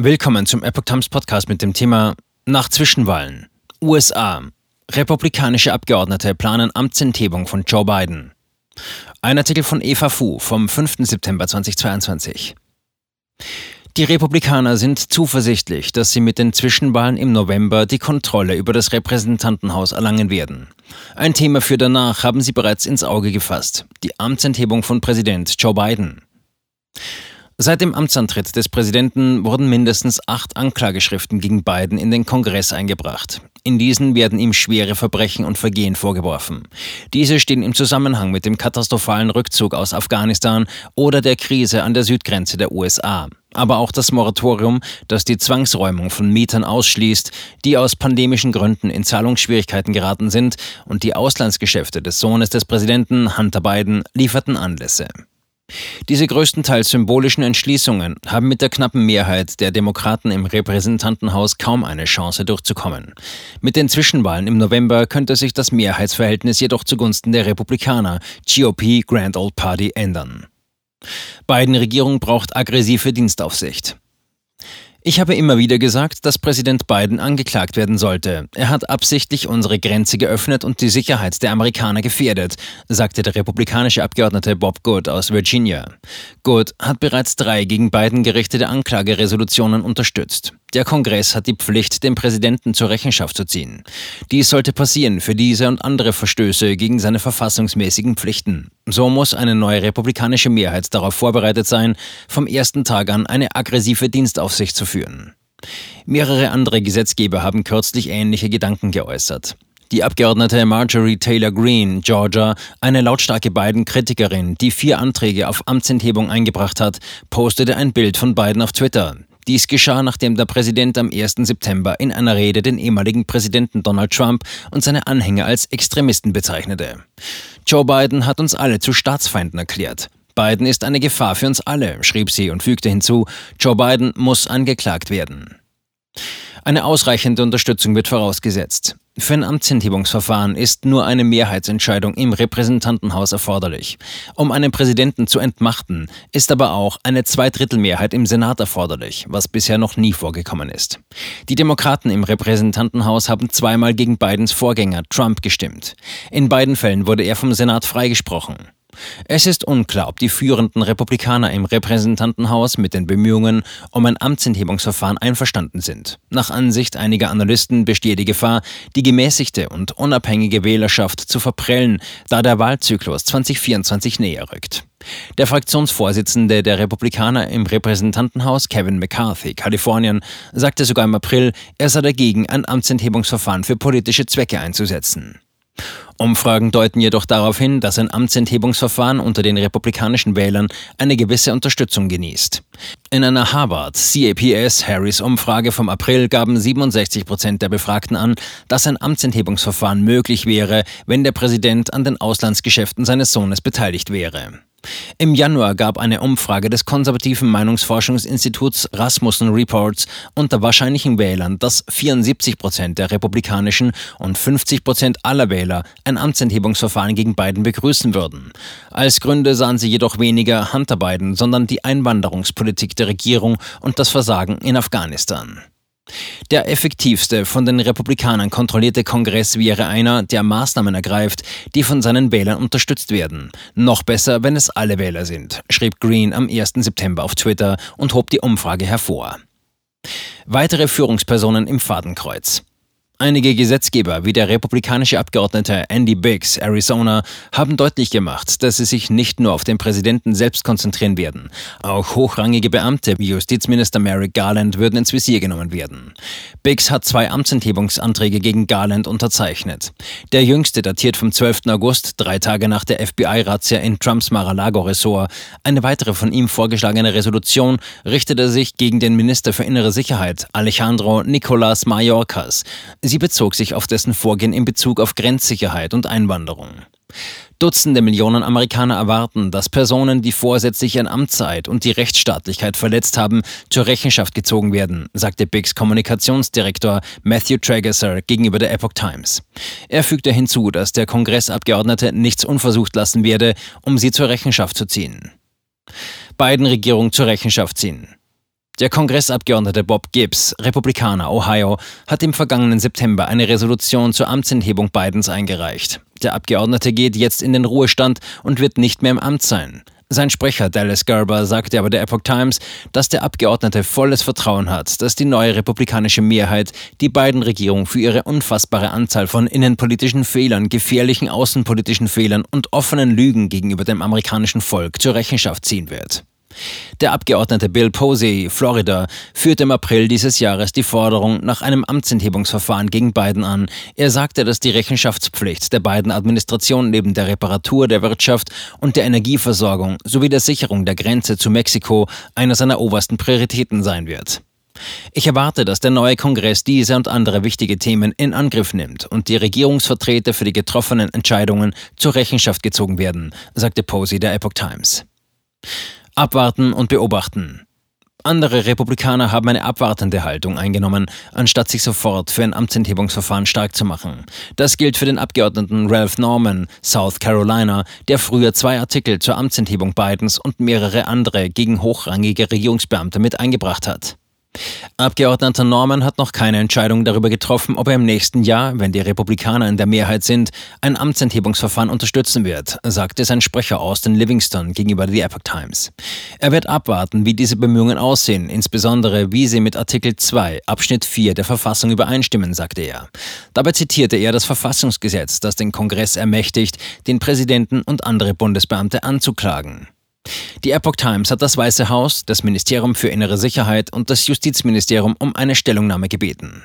Willkommen zum Epoch Times Podcast mit dem Thema Nach Zwischenwahlen. USA. Republikanische Abgeordnete planen Amtsenthebung von Joe Biden. Ein Artikel von Eva Fu vom 5. September 2022. Die Republikaner sind zuversichtlich, dass sie mit den Zwischenwahlen im November die Kontrolle über das Repräsentantenhaus erlangen werden. Ein Thema für danach haben sie bereits ins Auge gefasst, die Amtsenthebung von Präsident Joe Biden. Seit dem Amtsantritt des Präsidenten wurden mindestens acht Anklageschriften gegen Biden in den Kongress eingebracht. In diesen werden ihm schwere Verbrechen und Vergehen vorgeworfen. Diese stehen im Zusammenhang mit dem katastrophalen Rückzug aus Afghanistan oder der Krise an der Südgrenze der USA. Aber auch das Moratorium, das die Zwangsräumung von Mietern ausschließt, die aus pandemischen Gründen in Zahlungsschwierigkeiten geraten sind, und die Auslandsgeschäfte des Sohnes des Präsidenten Hunter Biden lieferten Anlässe. Diese größtenteils symbolischen Entschließungen haben mit der knappen Mehrheit der Demokraten im Repräsentantenhaus kaum eine Chance durchzukommen. Mit den Zwischenwahlen im November könnte sich das Mehrheitsverhältnis jedoch zugunsten der Republikaner GOP Grand Old Party ändern. Biden-Regierung braucht aggressive Dienstaufsicht. Ich habe immer wieder gesagt, dass Präsident Biden angeklagt werden sollte. Er hat absichtlich unsere Grenze geöffnet und die Sicherheit der Amerikaner gefährdet, sagte der republikanische Abgeordnete Bob Good aus Virginia. Good hat bereits drei gegen Biden gerichtete Anklageresolutionen unterstützt. Der Kongress hat die Pflicht, den Präsidenten zur Rechenschaft zu ziehen. Dies sollte passieren für diese und andere Verstöße gegen seine verfassungsmäßigen Pflichten. So muss eine neue republikanische Mehrheit darauf vorbereitet sein, vom ersten Tag an eine aggressive Dienstaufsicht zu führen. Mehrere andere Gesetzgeber haben kürzlich ähnliche Gedanken geäußert. Die Abgeordnete Marjorie Taylor Greene, Georgia, eine lautstarke Biden-Kritikerin, die vier Anträge auf Amtsenthebung eingebracht hat, postete ein Bild von Biden auf Twitter. Dies geschah, nachdem der Präsident am 1. September in einer Rede den ehemaligen Präsidenten Donald Trump und seine Anhänger als Extremisten bezeichnete. Joe Biden hat uns alle zu Staatsfeinden erklärt. Biden ist eine Gefahr für uns alle, schrieb sie und fügte hinzu, Joe Biden muss angeklagt werden. Eine ausreichende Unterstützung wird vorausgesetzt. Für ein Amtsenthebungsverfahren ist nur eine Mehrheitsentscheidung im Repräsentantenhaus erforderlich. Um einen Präsidenten zu entmachten, ist aber auch eine Zweidrittelmehrheit im Senat erforderlich, was bisher noch nie vorgekommen ist. Die Demokraten im Repräsentantenhaus haben zweimal gegen Bidens Vorgänger Trump gestimmt. In beiden Fällen wurde er vom Senat freigesprochen. Es ist unklar, ob die führenden Republikaner im Repräsentantenhaus mit den Bemühungen um ein Amtsenthebungsverfahren einverstanden sind. Nach Ansicht einiger Analysten bestehe die Gefahr, die gemäßigte und unabhängige Wählerschaft zu verprellen, da der Wahlzyklus 2024 näher rückt. Der Fraktionsvorsitzende der Republikaner im Repräsentantenhaus, Kevin McCarthy, Kalifornien, sagte sogar im April, er sei dagegen, ein Amtsenthebungsverfahren für politische Zwecke einzusetzen. Umfragen deuten jedoch darauf hin, dass ein Amtsenthebungsverfahren unter den republikanischen Wählern eine gewisse Unterstützung genießt. In einer Harvard CAPS Harris Umfrage vom April gaben 67 Prozent der Befragten an, dass ein Amtsenthebungsverfahren möglich wäre, wenn der Präsident an den Auslandsgeschäften seines Sohnes beteiligt wäre. Im Januar gab eine Umfrage des konservativen Meinungsforschungsinstituts Rasmussen Reports unter wahrscheinlichen Wählern, dass 74 Prozent der republikanischen und 50 Prozent aller Wähler ein Amtsenthebungsverfahren gegen Biden begrüßen würden. Als Gründe sahen sie jedoch weniger Hunter Biden, sondern die Einwanderungspolitik der Regierung und das Versagen in Afghanistan. Der effektivste von den Republikanern kontrollierte Kongress wäre einer, der Maßnahmen ergreift, die von seinen Wählern unterstützt werden. Noch besser, wenn es alle Wähler sind, schrieb Green am 1. September auf Twitter und hob die Umfrage hervor. Weitere Führungspersonen im Fadenkreuz. Einige Gesetzgeber, wie der republikanische Abgeordnete Andy Biggs, Arizona, haben deutlich gemacht, dass sie sich nicht nur auf den Präsidenten selbst konzentrieren werden. Auch hochrangige Beamte wie Justizminister Merrick Garland würden ins Visier genommen werden. Biggs hat zwei Amtsenthebungsanträge gegen Garland unterzeichnet. Der jüngste datiert vom 12. August, drei Tage nach der FBI-Razzia in Trumps Mar-a-Lago-Ressort. Eine weitere von ihm vorgeschlagene Resolution richtete sich gegen den Minister für innere Sicherheit, Alejandro Nicolas Mayorkas. Sie bezog sich auf dessen Vorgehen in Bezug auf Grenzsicherheit und Einwanderung. Dutzende Millionen Amerikaner erwarten, dass Personen, die vorsätzlich ihren Amtszeit und die Rechtsstaatlichkeit verletzt haben, zur Rechenschaft gezogen werden, sagte Biggs Kommunikationsdirektor Matthew Tragesser gegenüber der Epoch Times. Er fügte hinzu, dass der Kongressabgeordnete nichts unversucht lassen werde, um sie zur Rechenschaft zu ziehen. Biden-Regierung zur Rechenschaft ziehen. Der Kongressabgeordnete Bob Gibbs, Republikaner Ohio, hat im vergangenen September eine Resolution zur Amtsenthebung Bidens eingereicht. Der Abgeordnete geht jetzt in den Ruhestand und wird nicht mehr im Amt sein. Sein Sprecher Dallas Gerber sagte aber der Epoch Times, dass der Abgeordnete volles Vertrauen hat, dass die neue republikanische Mehrheit die beiden Regierung für ihre unfassbare Anzahl von innenpolitischen Fehlern, gefährlichen außenpolitischen Fehlern und offenen Lügen gegenüber dem amerikanischen Volk zur Rechenschaft ziehen wird. Der Abgeordnete Bill Posey, Florida, führte im April dieses Jahres die Forderung nach einem Amtsenthebungsverfahren gegen Biden an. Er sagte, dass die Rechenschaftspflicht der beiden Administration neben der Reparatur der Wirtschaft und der Energieversorgung sowie der Sicherung der Grenze zu Mexiko einer seiner obersten Prioritäten sein wird. Ich erwarte, dass der neue Kongress diese und andere wichtige Themen in Angriff nimmt und die Regierungsvertreter für die getroffenen Entscheidungen zur Rechenschaft gezogen werden, sagte Posey der Epoch Times. Abwarten und beobachten. Andere Republikaner haben eine abwartende Haltung eingenommen, anstatt sich sofort für ein Amtsenthebungsverfahren stark zu machen. Das gilt für den Abgeordneten Ralph Norman, South Carolina, der früher zwei Artikel zur Amtsenthebung Bidens und mehrere andere gegen hochrangige Regierungsbeamte mit eingebracht hat. Abgeordneter Norman hat noch keine Entscheidung darüber getroffen, ob er im nächsten Jahr, wenn die Republikaner in der Mehrheit sind, ein Amtsenthebungsverfahren unterstützen wird, sagte sein Sprecher Austin Livingston gegenüber The Epoch Times. Er wird abwarten, wie diese Bemühungen aussehen, insbesondere wie sie mit Artikel 2 Abschnitt 4 der Verfassung übereinstimmen, sagte er. Dabei zitierte er das Verfassungsgesetz, das den Kongress ermächtigt, den Präsidenten und andere Bundesbeamte anzuklagen. Die Epoch Times hat das Weiße Haus, das Ministerium für innere Sicherheit und das Justizministerium um eine Stellungnahme gebeten.